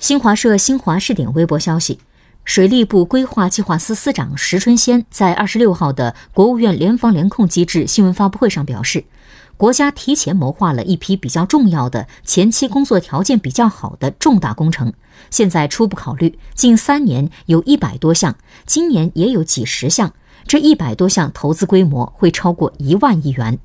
新华社新华视点微博消息，水利部规划计划司司长石春先在二十六号的国务院联防联控机制新闻发布会上表示，国家提前谋划了一批比较重要的、前期工作条件比较好的重大工程，现在初步考虑，近三年有一百多项，今年也有几十项，这一百多项投资规模会超过一万亿元。